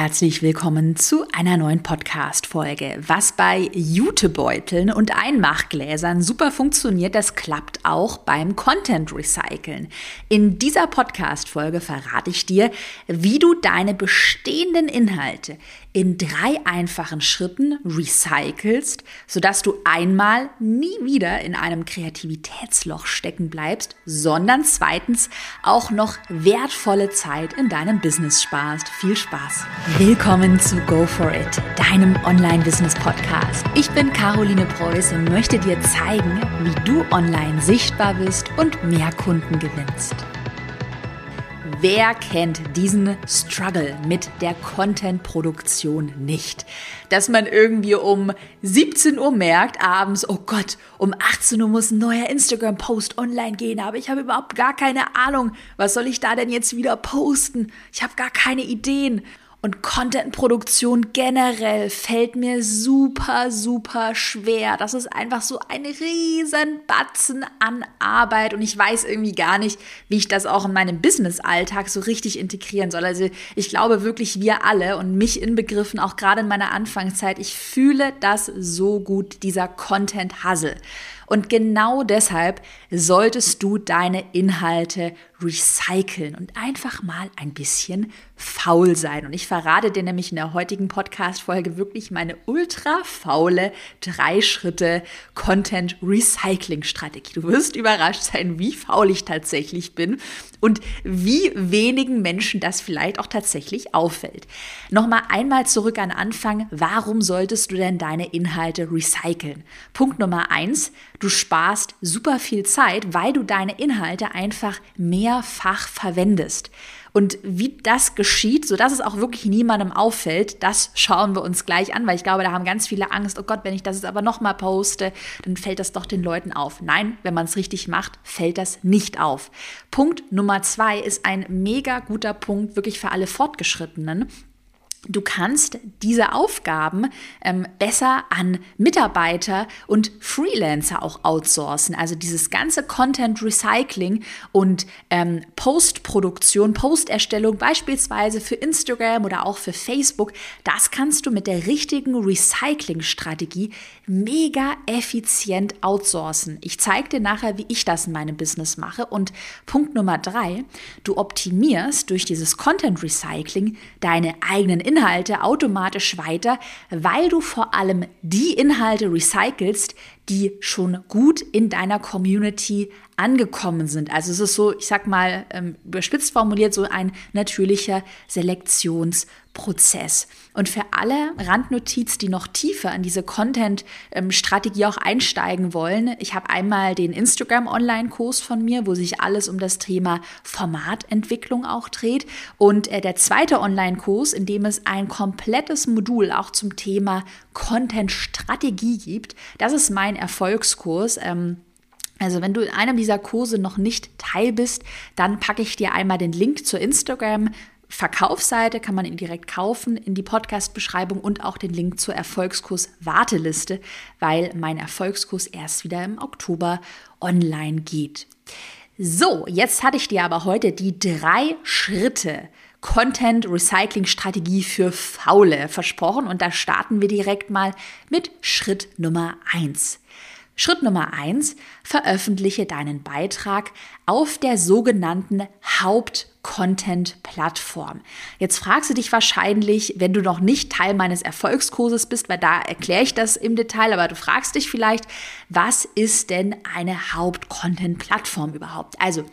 Herzlich willkommen zu einer neuen Podcast-Folge. Was bei Jutebeuteln und Einmachgläsern super funktioniert, das klappt auch beim Content Recyceln. In dieser Podcast-Folge verrate ich dir, wie du deine bestehenden Inhalte in drei einfachen Schritten recycelst, sodass du einmal nie wieder in einem Kreativitätsloch stecken bleibst, sondern zweitens auch noch wertvolle Zeit in deinem Business sparst. Viel Spaß! Willkommen zu Go For It, deinem Online-Business-Podcast. Ich bin Caroline Preuß und möchte dir zeigen, wie du online sichtbar bist und mehr Kunden gewinnst. Wer kennt diesen Struggle mit der Content-Produktion nicht? Dass man irgendwie um 17 Uhr merkt, abends, oh Gott, um 18 Uhr muss ein neuer Instagram-Post online gehen, aber ich habe überhaupt gar keine Ahnung, was soll ich da denn jetzt wieder posten? Ich habe gar keine Ideen. Und Content-Produktion generell fällt mir super, super schwer. Das ist einfach so ein riesen Batzen an Arbeit und ich weiß irgendwie gar nicht, wie ich das auch in meinem Business-Alltag so richtig integrieren soll. Also ich glaube wirklich, wir alle und mich inbegriffen, auch gerade in meiner Anfangszeit, ich fühle das so gut, dieser Content-Hustle. Und genau deshalb solltest du deine Inhalte recyceln und einfach mal ein bisschen faul sein. Und ich verrate dir nämlich in der heutigen Podcast-Folge wirklich meine ultra faule drei Schritte Content Recycling Strategie. Du wirst überrascht sein, wie faul ich tatsächlich bin und wie wenigen Menschen das vielleicht auch tatsächlich auffällt. Nochmal einmal zurück an Anfang. Warum solltest du denn deine Inhalte recyceln? Punkt Nummer eins. Du sparst super viel Zeit, weil du deine Inhalte einfach mehrfach verwendest. Und wie das geschieht, sodass es auch wirklich niemandem auffällt, das schauen wir uns gleich an, weil ich glaube, da haben ganz viele Angst, oh Gott, wenn ich das jetzt aber nochmal poste, dann fällt das doch den Leuten auf. Nein, wenn man es richtig macht, fällt das nicht auf. Punkt Nummer zwei ist ein mega guter Punkt, wirklich für alle Fortgeschrittenen. Du kannst diese Aufgaben ähm, besser an Mitarbeiter und Freelancer auch outsourcen. Also dieses ganze Content Recycling und ähm, Postproduktion, Posterstellung beispielsweise für Instagram oder auch für Facebook, das kannst du mit der richtigen Recycling-Strategie mega effizient outsourcen. Ich zeige dir nachher, wie ich das in meinem Business mache. Und Punkt Nummer drei, du optimierst durch dieses Content Recycling deine eigenen Inhalte automatisch weiter, weil du vor allem die Inhalte recycelst, die schon gut in deiner Community angekommen sind. Also es ist so, ich sag mal, ähm, überspitzt formuliert, so ein natürlicher Selektionsprozess. Und für alle Randnotiz, die noch tiefer in diese Content-Strategie auch einsteigen wollen, ich habe einmal den Instagram-Online-Kurs von mir, wo sich alles um das Thema Formatentwicklung auch dreht. Und äh, der zweite Online-Kurs, in dem es ein komplettes Modul auch zum Thema Content-Strategie gibt. Das ist mein Erfolgskurs. Ähm, also wenn du in einem dieser Kurse noch nicht teil bist, dann packe ich dir einmal den Link zur Instagram Verkaufsseite, kann man ihn direkt kaufen, in die Podcast-Beschreibung und auch den Link zur Erfolgskurs Warteliste, weil mein Erfolgskurs erst wieder im Oktober online geht. So, jetzt hatte ich dir aber heute die drei Schritte Content Recycling Strategie für Faule versprochen und da starten wir direkt mal mit Schritt Nummer eins. Schritt Nummer eins: veröffentliche deinen Beitrag auf der sogenannten Haupt-Content-Plattform. Jetzt fragst du dich wahrscheinlich, wenn du noch nicht Teil meines Erfolgskurses bist, weil da erkläre ich das im Detail, aber du fragst dich vielleicht, was ist denn eine Haupt-Content-Plattform überhaupt? Also,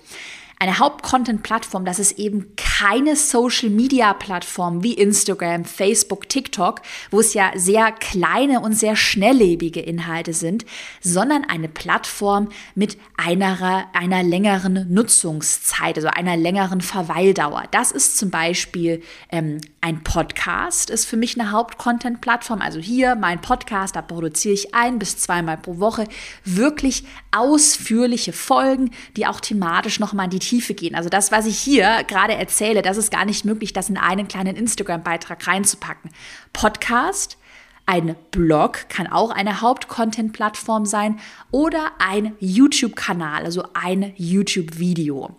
eine Haupt-Content-Plattform, das ist eben keine Social-Media-Plattform wie Instagram, Facebook, TikTok, wo es ja sehr kleine und sehr schnelllebige Inhalte sind, sondern eine Plattform mit einer, einer längeren Nutzungszeit, also einer längeren Verweildauer. Das ist zum Beispiel ähm, ein Podcast, ist für mich eine Haupt-Content-Plattform. Also hier mein Podcast, da produziere ich ein bis zweimal pro Woche wirklich ausführliche Folgen, die auch thematisch nochmal die Tiefe gehen. Also das, was ich hier gerade erzähle, das ist gar nicht möglich, das in einen kleinen Instagram-Beitrag reinzupacken. Podcast, ein Blog kann auch eine Haupt-Content-Plattform sein oder ein YouTube-Kanal, also ein YouTube-Video.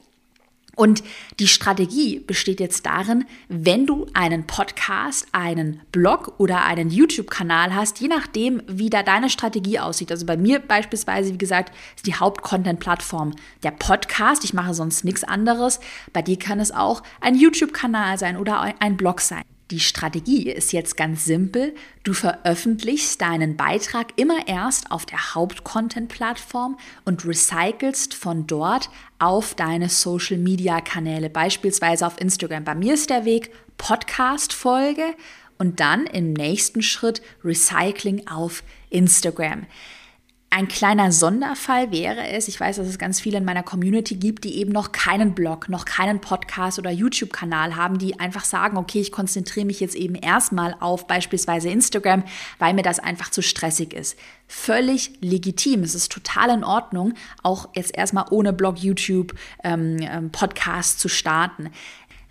Und die Strategie besteht jetzt darin, wenn du einen Podcast, einen Blog oder einen YouTube-Kanal hast, je nachdem, wie da deine Strategie aussieht. Also bei mir beispielsweise, wie gesagt, ist die Haupt-Content-Plattform der Podcast. Ich mache sonst nichts anderes. Bei dir kann es auch ein YouTube-Kanal sein oder ein Blog sein. Die Strategie ist jetzt ganz simpel. Du veröffentlichst deinen Beitrag immer erst auf der Haupt-Content-Plattform und recycelst von dort auf deine Social-Media-Kanäle, beispielsweise auf Instagram. Bei mir ist der Weg Podcast-Folge und dann im nächsten Schritt Recycling auf Instagram. Ein kleiner Sonderfall wäre es, ich weiß, dass es ganz viele in meiner Community gibt, die eben noch keinen Blog, noch keinen Podcast oder YouTube-Kanal haben, die einfach sagen, okay, ich konzentriere mich jetzt eben erstmal auf beispielsweise Instagram, weil mir das einfach zu stressig ist. Völlig legitim. Es ist total in Ordnung, auch jetzt erstmal ohne Blog, YouTube, ähm, ähm Podcast zu starten.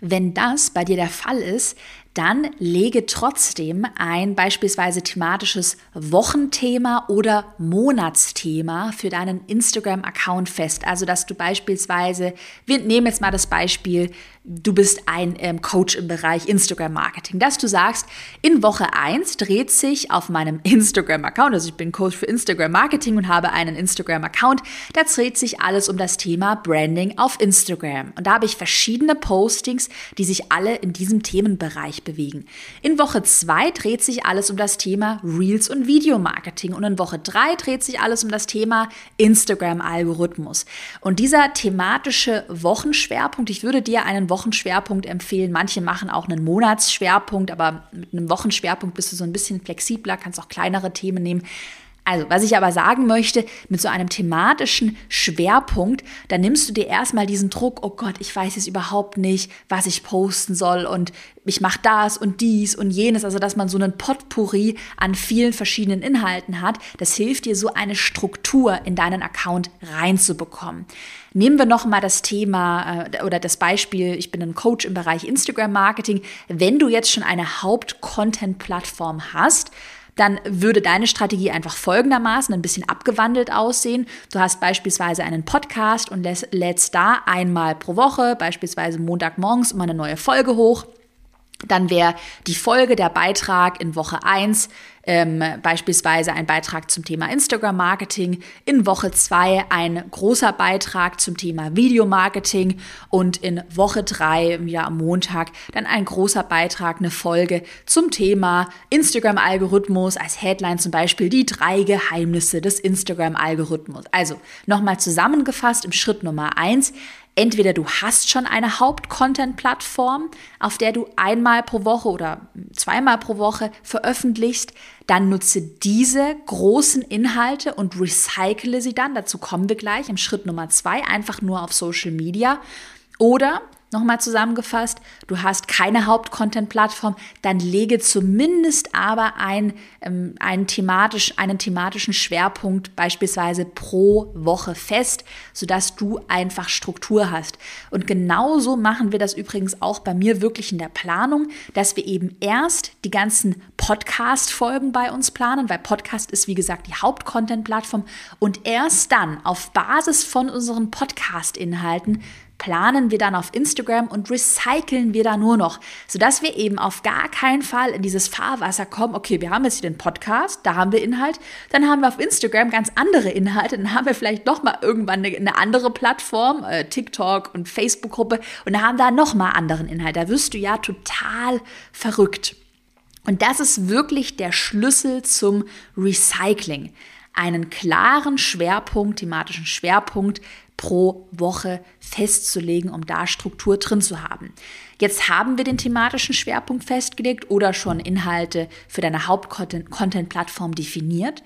Wenn das bei dir der Fall ist, dann lege trotzdem ein beispielsweise thematisches Wochenthema oder Monatsthema für deinen Instagram-Account fest. Also, dass du beispielsweise, wir nehmen jetzt mal das Beispiel, du bist ein ähm, Coach im Bereich Instagram-Marketing, dass du sagst, in Woche 1 dreht sich auf meinem Instagram-Account, also ich bin Coach für Instagram-Marketing und habe einen Instagram-Account, da dreht sich alles um das Thema Branding auf Instagram. Und da habe ich verschiedene Postings, die sich alle in diesem Themenbereich bewegen. In Woche 2 dreht sich alles um das Thema Reels und Videomarketing und in Woche 3 dreht sich alles um das Thema Instagram-Algorithmus. Und dieser thematische Wochenschwerpunkt, ich würde dir einen Wochenschwerpunkt empfehlen. Manche machen auch einen Monatsschwerpunkt, aber mit einem Wochenschwerpunkt bist du so ein bisschen flexibler, kannst auch kleinere Themen nehmen. Also, was ich aber sagen möchte, mit so einem thematischen Schwerpunkt, da nimmst du dir erstmal diesen Druck, oh Gott, ich weiß jetzt überhaupt nicht, was ich posten soll und ich mache das und dies und jenes, also dass man so einen Potpourri an vielen verschiedenen Inhalten hat, das hilft dir so eine Struktur in deinen Account reinzubekommen. Nehmen wir noch mal das Thema äh, oder das Beispiel, ich bin ein Coach im Bereich Instagram Marketing. Wenn du jetzt schon eine Haupt-Content-Plattform hast, dann würde deine Strategie einfach folgendermaßen ein bisschen abgewandelt aussehen. Du hast beispielsweise einen Podcast und lädst da einmal pro Woche, beispielsweise Montagmorgens, immer eine neue Folge hoch. Dann wäre die Folge, der Beitrag in Woche 1 ähm, beispielsweise ein Beitrag zum Thema Instagram-Marketing, in Woche 2 ein großer Beitrag zum Thema Videomarketing und in Woche 3, wieder am Montag, dann ein großer Beitrag, eine Folge zum Thema Instagram-Algorithmus, als Headline zum Beispiel die drei Geheimnisse des Instagram-Algorithmus. Also nochmal zusammengefasst im Schritt Nummer 1, Entweder du hast schon eine Haupt-Content-Plattform, auf der du einmal pro Woche oder zweimal pro Woche veröffentlichst, dann nutze diese großen Inhalte und recycle sie dann. Dazu kommen wir gleich im Schritt Nummer zwei, einfach nur auf Social Media. Oder Nochmal zusammengefasst, du hast keine Haupt-Content-Plattform, dann lege zumindest aber ein, ähm, einen, thematisch, einen thematischen Schwerpunkt beispielsweise pro Woche fest, sodass du einfach Struktur hast. Und genauso machen wir das übrigens auch bei mir wirklich in der Planung, dass wir eben erst die ganzen Podcast-Folgen bei uns planen, weil Podcast ist wie gesagt die Haupt-Content-Plattform und erst dann auf Basis von unseren Podcast-Inhalten planen wir dann auf Instagram und recyceln wir da nur noch, sodass wir eben auf gar keinen Fall in dieses Fahrwasser kommen. Okay, wir haben jetzt hier den Podcast, da haben wir Inhalt, dann haben wir auf Instagram ganz andere Inhalte, dann haben wir vielleicht noch mal irgendwann eine, andere Plattform, äh, TikTok und Facebook-Gruppe und dann haben da noch mal anderen Inhalt. Da wirst du ja total verrückt. Und das ist wirklich der Schlüssel zum Recycling einen klaren Schwerpunkt, thematischen Schwerpunkt pro Woche festzulegen, um da Struktur drin zu haben. Jetzt haben wir den thematischen Schwerpunkt festgelegt oder schon Inhalte für deine Haupt-Content-Plattform definiert.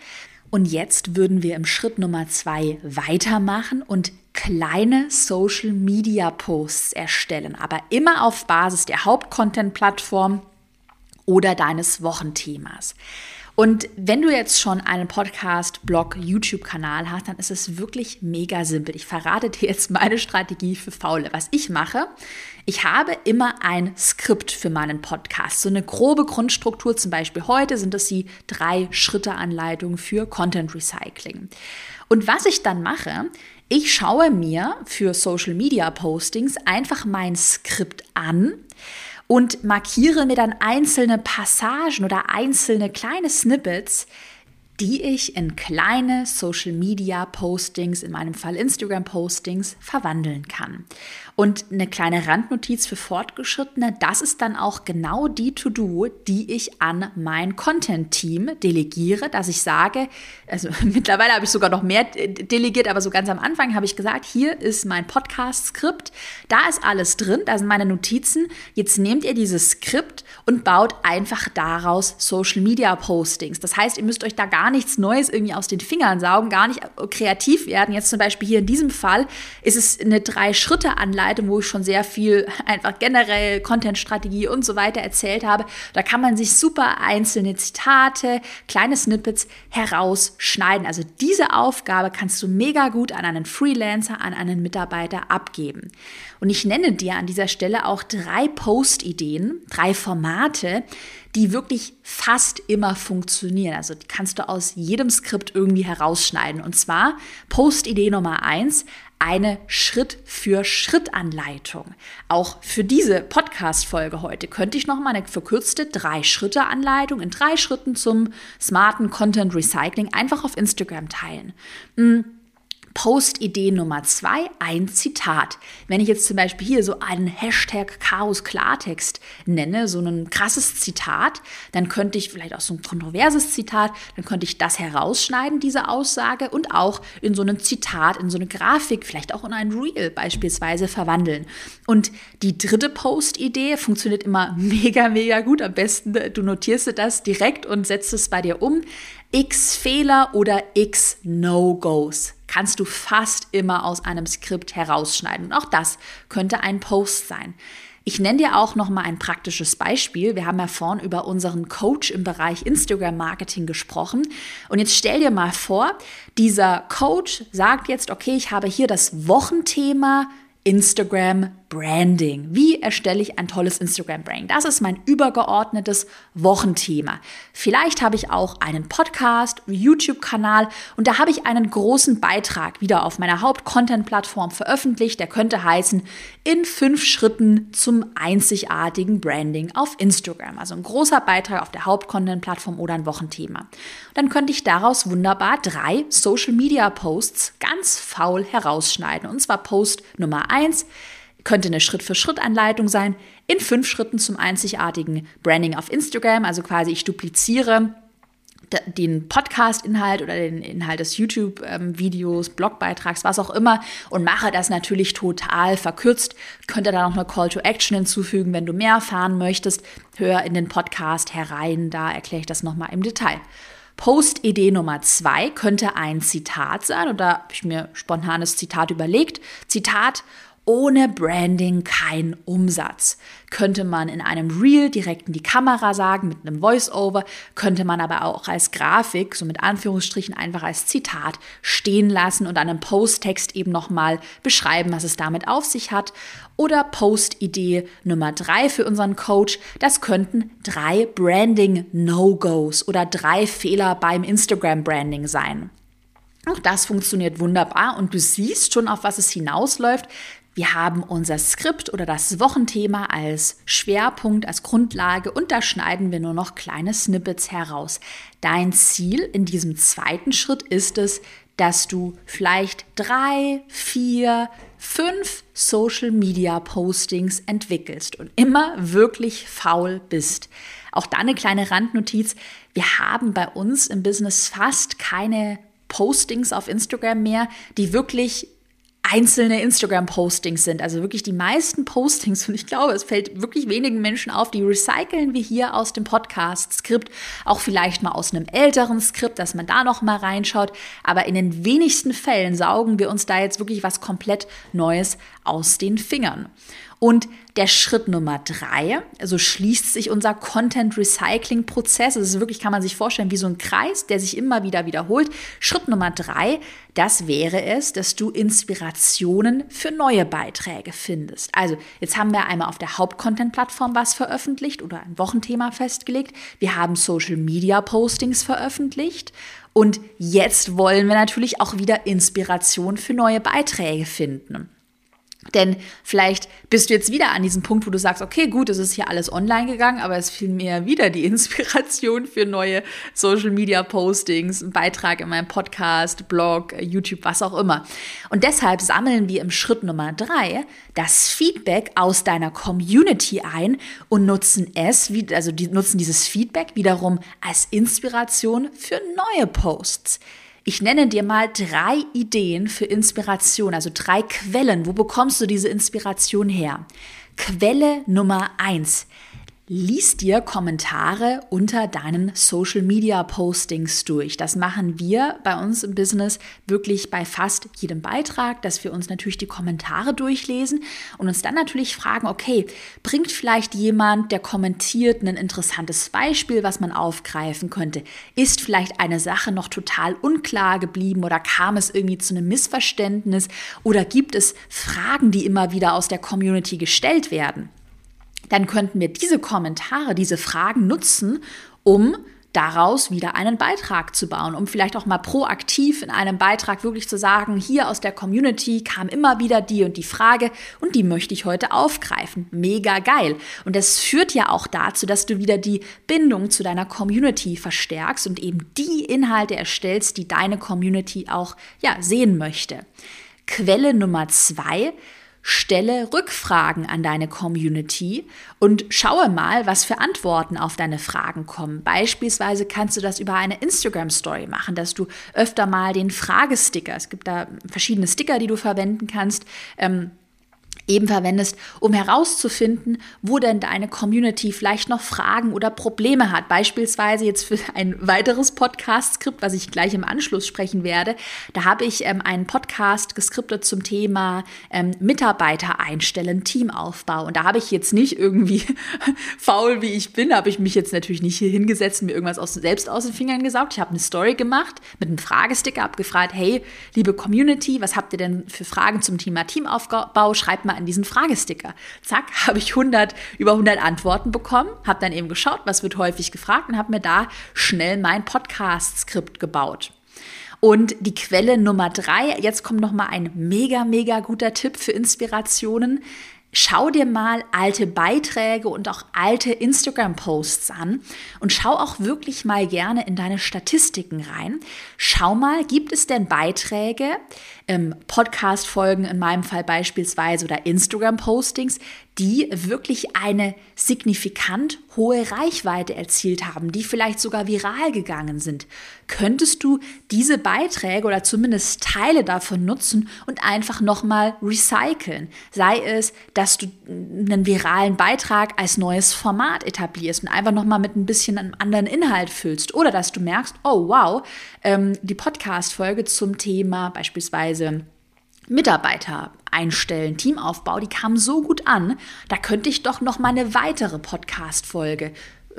Und jetzt würden wir im Schritt Nummer zwei weitermachen und kleine Social Media Posts erstellen, aber immer auf Basis der Haupt-Content-Plattform oder deines Wochenthemas. Und wenn du jetzt schon einen Podcast, Blog, YouTube-Kanal hast, dann ist es wirklich mega simpel. Ich verrate dir jetzt meine Strategie für Faule. Was ich mache, ich habe immer ein Skript für meinen Podcast. So eine grobe Grundstruktur, zum Beispiel heute sind es die drei Schritte Anleitung für Content Recycling. Und was ich dann mache, Ich schaue mir für Social Media Postings einfach mein Skript an und markiere mir dann einzelne Passagen oder einzelne kleine Snippets, die ich in kleine Social Media Postings, in meinem Fall Instagram Postings, verwandeln kann. Und eine kleine Randnotiz für Fortgeschrittene, das ist dann auch genau die To-Do, die ich an mein Content-Team delegiere, dass ich sage, also mittlerweile habe ich sogar noch mehr delegiert, aber so ganz am Anfang habe ich gesagt, hier ist mein Podcast-Skript, da ist alles drin, da sind meine Notizen, jetzt nehmt ihr dieses Skript und baut einfach daraus Social-Media-Postings. Das heißt, ihr müsst euch da gar nichts Neues irgendwie aus den Fingern saugen, gar nicht kreativ werden. Jetzt zum Beispiel hier in diesem Fall ist es eine Drei-Schritte-Anleitung, Seite, wo ich schon sehr viel einfach generell Content-Strategie und so weiter erzählt habe. Da kann man sich super einzelne Zitate, kleine Snippets herausschneiden. Also diese Aufgabe kannst du mega gut an einen Freelancer, an einen Mitarbeiter abgeben. Und ich nenne dir an dieser Stelle auch drei Post-Ideen, drei Formate, die wirklich fast immer funktionieren. Also die kannst du aus jedem Skript irgendwie herausschneiden. Und zwar Post-Idee Nummer eins, eine Schritt-für-Schritt-Anleitung. Auch für diese Podcast-Folge heute könnte ich noch mal eine verkürzte Drei-Schritte-Anleitung in drei Schritten zum smarten Content Recycling einfach auf Instagram teilen. Hm. Post-Idee Nummer zwei, ein Zitat. Wenn ich jetzt zum Beispiel hier so einen Hashtag Chaos Klartext nenne, so ein krasses Zitat, dann könnte ich vielleicht auch so ein kontroverses Zitat, dann könnte ich das herausschneiden, diese Aussage, und auch in so ein Zitat, in so eine Grafik, vielleicht auch in ein Reel beispielsweise verwandeln. Und die dritte Post-Idee funktioniert immer mega, mega gut. Am besten, du notierst das direkt und setzt es bei dir um. X Fehler oder X No-Gos kannst du fast immer aus einem Skript herausschneiden. Und auch das könnte ein Post sein. Ich nenne dir auch noch mal ein praktisches Beispiel. Wir haben ja vorhin über unseren Coach im Bereich Instagram Marketing gesprochen. Und jetzt stell dir mal vor, dieser Coach sagt jetzt, okay, ich habe hier das Wochenthema Instagram Branding. Wie erstelle ich ein tolles Instagram Branding? Das ist mein übergeordnetes Wochenthema. Vielleicht habe ich auch einen Podcast, YouTube-Kanal und da habe ich einen großen Beitrag wieder auf meiner Haupt-Content-Plattform veröffentlicht. Der könnte heißen in fünf Schritten zum einzigartigen Branding auf Instagram. Also ein großer Beitrag auf der Haupt-Content-Plattform oder ein Wochenthema. Dann könnte ich daraus wunderbar drei Social-Media-Posts ganz faul herausschneiden. Und zwar Post Nummer eins könnte eine Schritt-für-Schritt-Anleitung sein, in fünf Schritten zum einzigartigen Branding auf Instagram. Also quasi ich dupliziere den Podcast-Inhalt oder den Inhalt des YouTube-Videos, Blogbeitrags, was auch immer und mache das natürlich total verkürzt. Könnte da noch eine Call to Action hinzufügen, wenn du mehr erfahren möchtest. Hör in den Podcast herein, da erkläre ich das nochmal im Detail. Post-Idee Nummer zwei könnte ein Zitat sein, da habe ich mir spontanes Zitat überlegt. Zitat, ohne Branding kein Umsatz. Könnte man in einem Reel direkt in die Kamera sagen, mit einem Voice-Over, könnte man aber auch als Grafik, so mit Anführungsstrichen einfach als Zitat stehen lassen und einem Post-Text eben nochmal beschreiben, was es damit auf sich hat. Oder Post-Idee Nummer drei für unseren Coach, das könnten drei Branding-No-Gos oder drei Fehler beim Instagram-Branding sein. Auch das funktioniert wunderbar und du siehst schon, auf was es hinausläuft. Wir haben unser Skript oder das Wochenthema als Schwerpunkt, als Grundlage und da schneiden wir nur noch kleine Snippets heraus. Dein Ziel in diesem zweiten Schritt ist es, dass du vielleicht drei, vier, fünf Social Media Postings entwickelst und immer wirklich faul bist. Auch da eine kleine Randnotiz. Wir haben bei uns im Business fast keine Postings auf Instagram mehr, die wirklich einzelne Instagram-Postings sind. Also wirklich die meisten Postings, und ich glaube, es fällt wirklich wenigen Menschen auf, die recyceln wir hier aus dem Podcast-Skript, auch vielleicht mal aus einem älteren Skript, dass man da noch mal reinschaut. Aber in den wenigsten Fällen saugen wir uns da jetzt wirklich was komplett Neues aus den Fingern. Und der Schritt Nummer drei, also schließt sich unser Content Recycling Prozess. Das ist wirklich, kann man sich vorstellen, wie so ein Kreis, der sich immer wieder wiederholt. Schritt Nummer drei, das wäre es, dass du Inspirationen für neue Beiträge findest. Also jetzt haben wir einmal auf der Hauptcontent-Plattform was veröffentlicht oder ein Wochenthema festgelegt. Wir haben Social Media Postings veröffentlicht. Und jetzt wollen wir natürlich auch wieder Inspiration für neue Beiträge finden. Denn vielleicht bist du jetzt wieder an diesem Punkt, wo du sagst, okay, gut, es ist hier alles online gegangen, aber es fiel mir wieder die Inspiration für neue Social Media Postings, einen Beitrag in meinem Podcast, Blog, YouTube, was auch immer. Und deshalb sammeln wir im Schritt Nummer drei das Feedback aus deiner Community ein und nutzen es, also die nutzen dieses Feedback wiederum als Inspiration für neue Posts. Ich nenne dir mal drei Ideen für Inspiration, also drei Quellen. Wo bekommst du diese Inspiration her? Quelle Nummer eins. Lies dir Kommentare unter deinen Social Media Postings durch. Das machen wir bei uns im Business wirklich bei fast jedem Beitrag, dass wir uns natürlich die Kommentare durchlesen und uns dann natürlich fragen, okay, bringt vielleicht jemand, der kommentiert, ein interessantes Beispiel, was man aufgreifen könnte? Ist vielleicht eine Sache noch total unklar geblieben oder kam es irgendwie zu einem Missverständnis oder gibt es Fragen, die immer wieder aus der Community gestellt werden? Dann könnten wir diese Kommentare, diese Fragen nutzen, um daraus wieder einen Beitrag zu bauen, um vielleicht auch mal proaktiv in einem Beitrag wirklich zu sagen, hier aus der Community kam immer wieder die und die Frage und die möchte ich heute aufgreifen. Mega geil. Und das führt ja auch dazu, dass du wieder die Bindung zu deiner Community verstärkst und eben die Inhalte erstellst, die deine Community auch ja, sehen möchte. Quelle Nummer zwei Stelle Rückfragen an deine Community und schaue mal, was für Antworten auf deine Fragen kommen. Beispielsweise kannst du das über eine Instagram Story machen, dass du öfter mal den Fragesticker, es gibt da verschiedene Sticker, die du verwenden kannst, ähm, eben verwendest, um herauszufinden, wo denn deine Community vielleicht noch Fragen oder Probleme hat. Beispielsweise jetzt für ein weiteres Podcast-Skript, was ich gleich im Anschluss sprechen werde. Da habe ich ähm, einen Podcast geskriptet zum Thema ähm, Mitarbeiter einstellen, Teamaufbau. Und da habe ich jetzt nicht irgendwie faul, wie ich bin, habe ich mich jetzt natürlich nicht hier hingesetzt und mir irgendwas aus, selbst aus den Fingern gesaugt. Ich habe eine Story gemacht mit einem Fragesticker, habe gefragt, hey, liebe Community, was habt ihr denn für Fragen zum Thema Teamaufbau? Schreibt mal an diesen Fragesticker. Zack, habe ich 100, über 100 Antworten bekommen, habe dann eben geschaut, was wird häufig gefragt und habe mir da schnell mein Podcast-Skript gebaut. Und die Quelle Nummer drei, jetzt kommt noch mal ein mega, mega guter Tipp für Inspirationen. Schau dir mal alte Beiträge und auch alte Instagram-Posts an und schau auch wirklich mal gerne in deine Statistiken rein. Schau mal, gibt es denn Beiträge, ähm, Podcast-Folgen in meinem Fall beispielsweise oder Instagram-Postings, die wirklich eine signifikant hohe Reichweite erzielt haben, die vielleicht sogar viral gegangen sind. Könntest du diese Beiträge oder zumindest Teile davon nutzen und einfach nochmal recyceln? Sei es, dass du einen viralen Beitrag als neues Format etablierst und einfach nochmal mit ein bisschen einem anderen Inhalt füllst. Oder dass du merkst, oh wow, ähm, die Podcast-Folge zum Thema beispielsweise Mitarbeiter einstellen, Teamaufbau, die kam so gut an, da könnte ich doch noch mal eine weitere Podcast Folge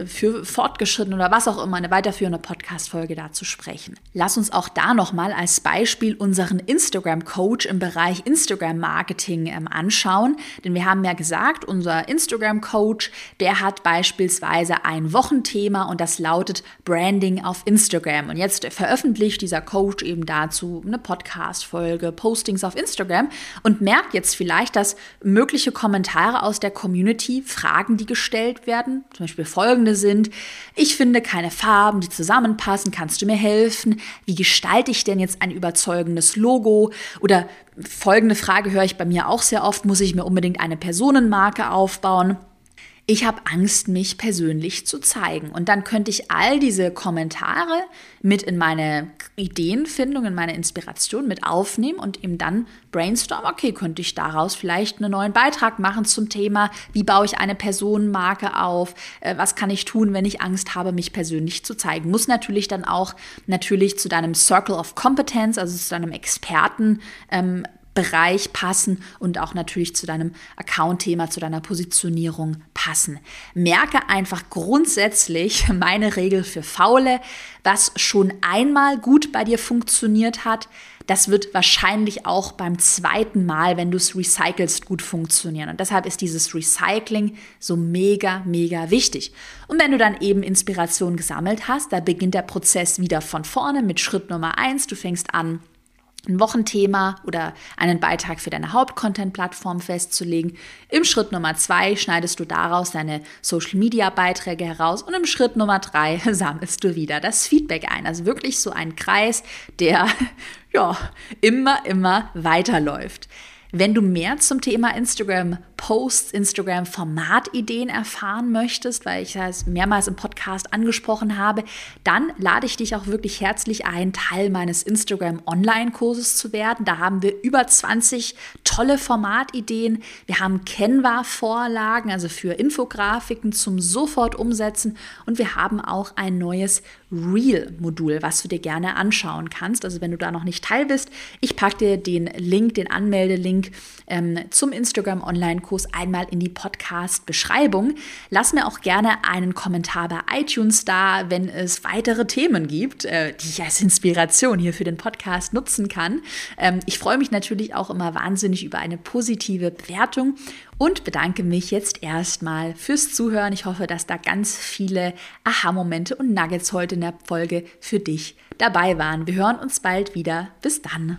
für fortgeschritten oder was auch immer eine weiterführende Podcast-Folge dazu sprechen. Lass uns auch da nochmal als Beispiel unseren Instagram-Coach im Bereich Instagram-Marketing ähm, anschauen. Denn wir haben ja gesagt, unser Instagram-Coach, der hat beispielsweise ein Wochenthema und das lautet Branding auf Instagram. Und jetzt veröffentlicht dieser Coach eben dazu eine Podcast-Folge, Postings auf Instagram und merkt jetzt vielleicht, dass mögliche Kommentare aus der Community, Fragen, die gestellt werden, zum Beispiel folgende sind. Ich finde keine Farben, die zusammenpassen. Kannst du mir helfen? Wie gestalte ich denn jetzt ein überzeugendes Logo? Oder folgende Frage höre ich bei mir auch sehr oft. Muss ich mir unbedingt eine Personenmarke aufbauen? Ich habe Angst, mich persönlich zu zeigen. Und dann könnte ich all diese Kommentare mit in meine Ideenfindung, in meine Inspiration mit aufnehmen und eben dann brainstormen, okay, könnte ich daraus vielleicht einen neuen Beitrag machen zum Thema, wie baue ich eine Personenmarke auf, äh, was kann ich tun, wenn ich Angst habe, mich persönlich zu zeigen. Muss natürlich dann auch natürlich zu deinem Circle of Competence, also zu deinem Experten, ähm, Bereich passen und auch natürlich zu deinem Account-Thema, zu deiner Positionierung passen. Merke einfach grundsätzlich meine Regel für Faule, was schon einmal gut bei dir funktioniert hat, das wird wahrscheinlich auch beim zweiten Mal, wenn du es recycelst, gut funktionieren. Und deshalb ist dieses Recycling so mega, mega wichtig. Und wenn du dann eben Inspiration gesammelt hast, da beginnt der Prozess wieder von vorne mit Schritt Nummer eins. Du fängst an, ein Wochenthema oder einen Beitrag für deine Hauptcontent-Plattform festzulegen. Im Schritt Nummer zwei schneidest du daraus deine Social-Media-Beiträge heraus und im Schritt Nummer drei sammelst du wieder das Feedback ein. Also wirklich so ein Kreis, der ja immer, immer weiterläuft. Wenn du mehr zum Thema Instagram Posts, Instagram Formatideen erfahren möchtest, weil ich das mehrmals im Podcast angesprochen habe, dann lade ich dich auch wirklich herzlich ein, Teil meines Instagram Online-Kurses zu werden. Da haben wir über 20 tolle Formatideen. Wir haben Canva-Vorlagen, also für Infografiken zum sofort umsetzen und wir haben auch ein neues Reel-Modul, was du dir gerne anschauen kannst. Also wenn du da noch nicht teil bist, ich packe dir den Link, den Anmeldelink ähm, zum Instagram Online-Kurs einmal in die Podcast-Beschreibung. Lass mir auch gerne einen Kommentar bei iTunes da, wenn es weitere Themen gibt, äh, die ich als Inspiration hier für den Podcast nutzen kann. Ähm, ich freue mich natürlich auch immer wahnsinnig über eine positive Bewertung und bedanke mich jetzt erstmal fürs Zuhören. Ich hoffe, dass da ganz viele Aha-Momente und Nuggets heute in der Folge für dich dabei waren. Wir hören uns bald wieder. Bis dann.